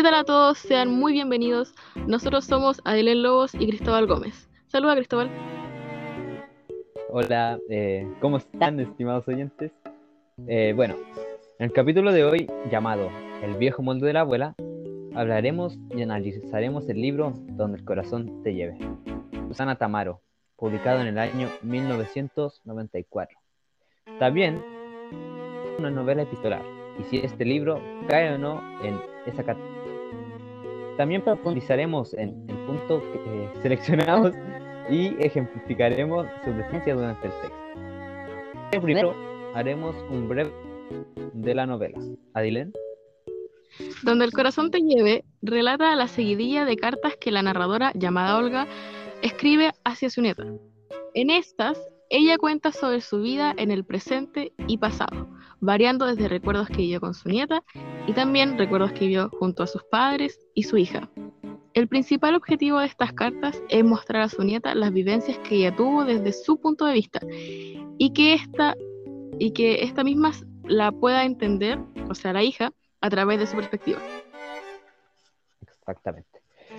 ¿Qué tal a todos? Sean muy bienvenidos. Nosotros somos Adelén Lobos y Cristóbal Gómez. Saluda, Cristóbal. Hola, eh, ¿cómo están, estimados oyentes? Eh, bueno, en el capítulo de hoy, llamado El viejo mundo de la abuela, hablaremos y analizaremos el libro Donde el corazón te lleve. Susana Tamaro, publicado en el año 1994. También una novela epistolar, y si este libro cae o no en esa categoría. También profundizaremos en el punto que eh, seleccionamos y ejemplificaremos su presencia durante el texto. Primero haremos un breve de la novela. Adilén. Donde el corazón te lleve, relata la seguidilla de cartas que la narradora, llamada Olga, escribe hacia su nieta. En estas, ella cuenta sobre su vida en el presente y pasado, variando desde recuerdos que vivió con su nieta y también recuerdos que vivió junto a sus padres y su hija. El principal objetivo de estas cartas es mostrar a su nieta las vivencias que ella tuvo desde su punto de vista y que esta, y que esta misma la pueda entender, o sea, la hija, a través de su perspectiva. Exactamente.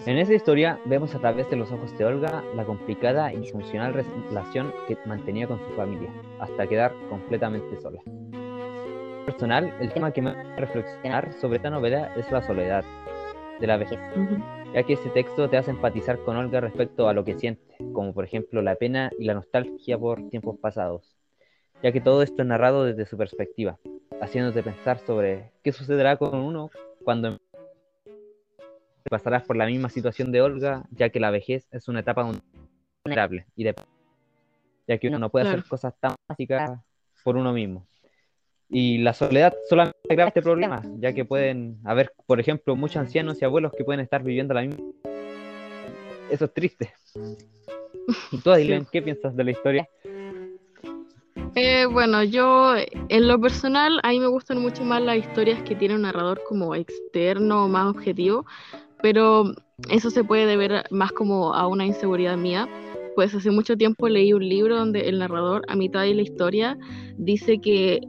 En esa historia vemos a través de los ojos de Olga la complicada y disfuncional relación que mantenía con su familia, hasta quedar completamente sola. Personal, el tema que me hace reflexionar sobre esta novela es la soledad de la vejez, ya que este texto te hace empatizar con Olga respecto a lo que siente, como por ejemplo la pena y la nostalgia por tiempos pasados, ya que todo esto es narrado desde su perspectiva, haciéndote pensar sobre qué sucederá con uno cuando pasarás por la misma situación de Olga, ya que la vejez es una etapa vulnerable y de ya que uno no puede hacer cosas tan básicas por uno mismo. Y la soledad solamente agrava este problema, ya que pueden haber, por ejemplo, muchos ancianos y abuelos que pueden estar viviendo la misma. Eso es triste. ¿Y tú, Adilén, qué piensas de la historia? Eh, bueno, yo en lo personal, a mí me gustan mucho más las historias que tiene un narrador como externo, más objetivo, pero eso se puede deber más como a una inseguridad mía. Pues hace mucho tiempo leí un libro donde el narrador, a mitad de la historia, dice que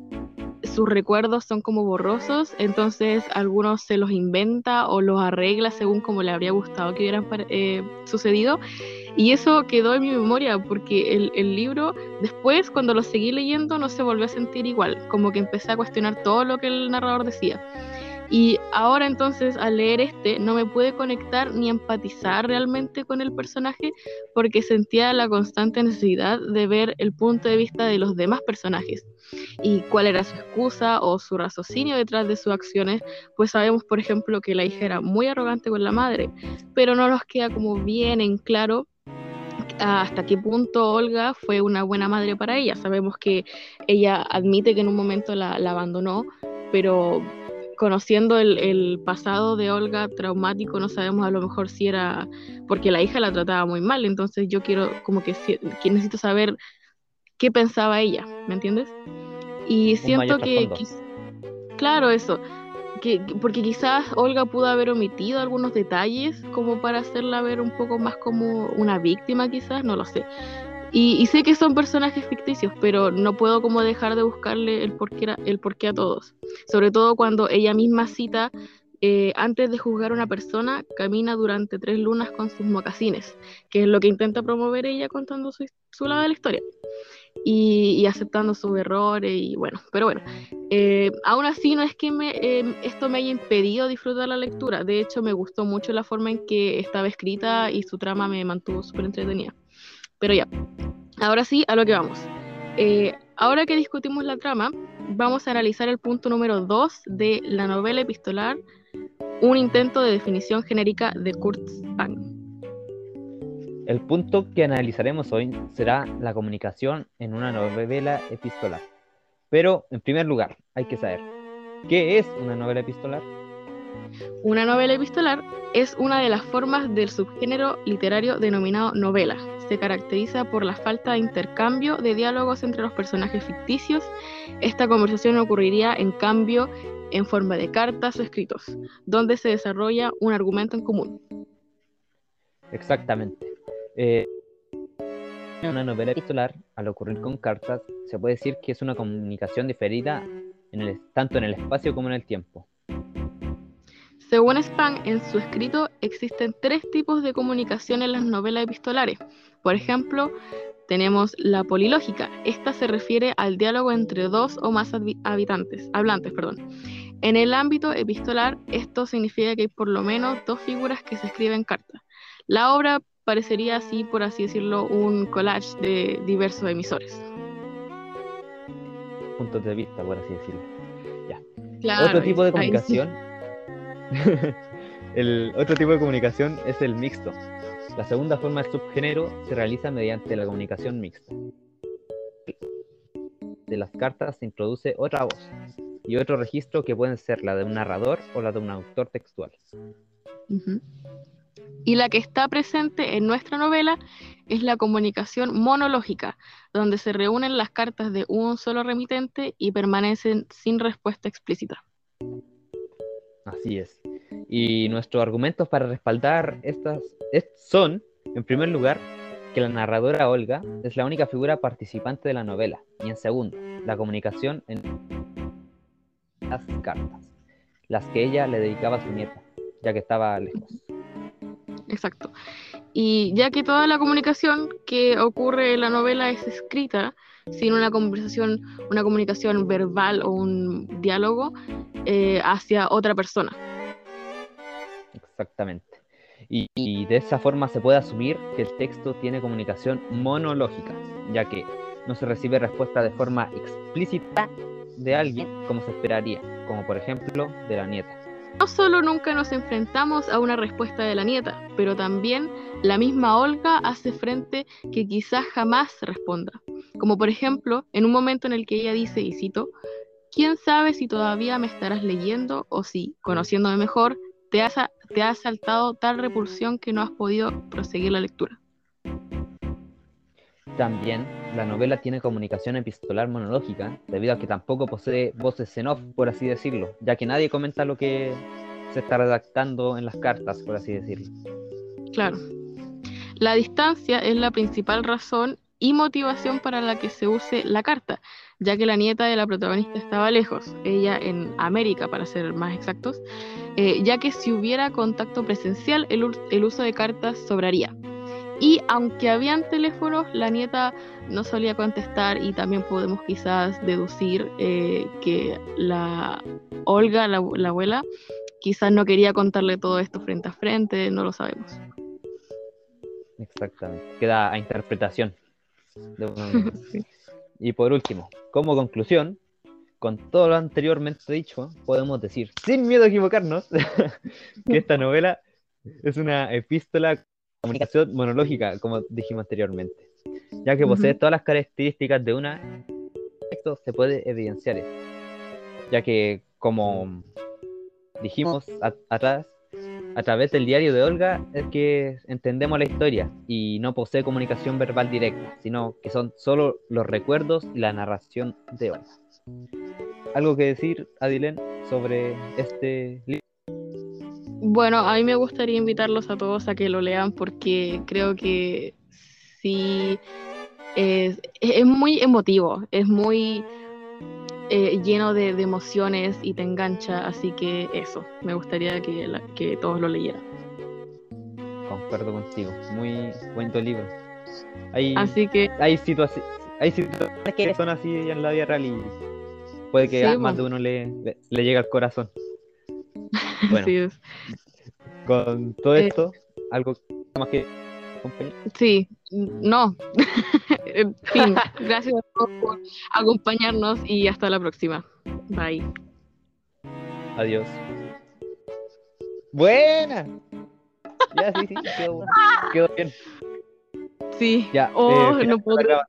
sus recuerdos son como borrosos, entonces algunos se los inventa o los arregla según como le habría gustado que hubieran eh, sucedido. Y eso quedó en mi memoria porque el, el, libro, después cuando lo seguí leyendo, no se volvió a sentir igual, como que empecé a cuestionar todo lo que el narrador decía. Y ahora entonces al leer este no me pude conectar ni empatizar realmente con el personaje porque sentía la constante necesidad de ver el punto de vista de los demás personajes y cuál era su excusa o su raciocinio detrás de sus acciones, pues sabemos por ejemplo que la hija era muy arrogante con la madre, pero no nos queda como bien en claro hasta qué punto Olga fue una buena madre para ella. Sabemos que ella admite que en un momento la, la abandonó, pero conociendo el, pasado de Olga traumático, no sabemos a lo mejor si era porque la hija la trataba muy mal, entonces yo quiero como que, necesito saber qué pensaba ella, ¿me entiendes? Y siento que, claro, eso, que, porque quizás Olga pudo haber omitido algunos detalles como para hacerla ver un poco más como una víctima quizás, no lo sé. Y, sé que son personajes ficticios, pero no puedo como dejar de buscarle el porqué, a todos. Sobre todo cuando ella misma cita, eh, antes de juzgar a una persona, camina durante tres lunas con sus mocasines, que es lo que intenta promover ella contando su, lado de la historia. Y, aceptando sus errores y bueno, pero bueno, eh, aún así no es que em, esto me haya impedido disfrutar la lectura, de hecho me gustó mucho la forma en que estaba escrita y su trama me mantuvo súper entretenida. Pero ya, ahora sí, a lo que vamos. Eh, ahora que discutimos la trama, vamos a analizar el punto número 2 de la novela epistolar, un intento de definición genérica de Kurt Spang. El punto que analizaremos hoy será la comunicación en una novela epistolar. Pero, en primer lugar, hay que saber, ¿qué es una novela epistolar? Una novela epistolar es una de las formas del subgénero literario denominado novela. Se caracteriza por la falta de intercambio de diálogos entre los personajes ficticios. Esta conversación ocurriría en cambio en forma de cartas o escritos, donde se desarrolla un argumento en común. Exactamente. En eh, una novela epistolar, al ocurrir con cartas, se puede decir que es una comunicación diferida tanto en el espacio como en el tiempo Según Spang, en su escrito existen tres tipos de comunicación en las novelas epistolares. Por ejemplo, tenemos la polilógica. Esta se refiere al diálogo entre dos o más habitantes, hablantes. Perdón. En el ámbito epistolar, esto significa que hay por lo menos dos figuras que se escriben cartas. La obra parecería así, por así decirlo, un collage de diversos emisores. Puntos de vista, por así decirlo. Ya. otro tipo de comunicación. el otro tipo de comunicación es el mixto. La segunda forma de subgénero se realiza mediante la comunicación mixta. De las cartas se introduce otra voz y otro registro que pueden ser la de un narrador o la de un autor textual. Y la que está presente en nuestra novela es la comunicación monológica, donde se reúnen las cartas de un solo remitente y permanecen sin respuesta explícita. Así es. Y nuestros argumentos para respaldar estas son, en primer lugar, que la narradora Olga es la única figura participante de la novela, y en segundo, la comunicación en las cartas, las que ella le dedicaba a su nieta, ya que estaba lejos exacto. Y ya que toda la comunicación que ocurre en la novela es escrita, sin una conversación, una comunicación verbal o un diálogo eh, hacia otra persona. Exactamente. Y, y, de esa forma se puede asumir que el texto tiene comunicación monológica, ya que no se recibe respuesta de forma explícita de alguien como se esperaría, como por ejemplo de la nieta. No solo nunca nos enfrentamos a una respuesta de la nieta, pero también la misma Olga hace frente que quizás jamás responda. Como por ejemplo, en un momento en el que ella dice, y cito, ¿quién sabe si todavía me estarás leyendo o si, conociéndome mejor, te, te ha saltado tal repulsión que no has podido proseguir la lectura? También la novela tiene comunicación epistolar monológica, debido a que tampoco posee voces en off, por así decirlo, ya que nadie comenta lo que se está redactando en las cartas, por así decirlo. Claro. La distancia es la principal razón y motivación para la que se use la carta, ya que la nieta de la protagonista estaba lejos, ella en América para ser más exactos, eh, ya que si hubiera contacto presencial el uso de cartas sobraría. Y aunque habían teléfonos, la nieta no solía contestar y también podemos quizás deducir eh, que la Olga, la, abuela, quizás no quería contarle todo esto frente a frente, no lo sabemos. Exactamente, queda a interpretación. Y por último, como conclusión, con todo lo anteriormente dicho, podemos decir, sin miedo a equivocarnos, que esta novela es una epístola comunicación monológica, como dijimos anteriormente, ya que posee todas las características de una, esto se puede evidenciar, ya que como dijimos atrás, a través del diario de Olga es que entendemos la historia y no posee comunicación verbal directa, sino que son solo los recuerdos y la narración de Olga. ¿Algo que decir, Adilén, sobre este libro? Bueno, a mí me gustaría invitarlos a todos a que lo lean porque creo que sí es, muy emotivo, es muy eh, lleno de, emociones y te engancha, así que eso, me gustaría que, que todos lo leyeran. Concuerdo contigo, muy bonito libro. Hay, así que hay situaciones, hay situaciones que son así en la vida real y puede que a más de uno le, le, le llegue al corazón. Bueno, con todo eh, esto, ¿algo más que Sí, no. en fin, gracias a todos por acompañarnos y hasta la próxima. Bye. Adiós. Buena. Ya, sí, sí, quedó, quedó bien. Sí. Ya, oh, eh, no puedo.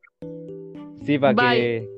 Sí, para que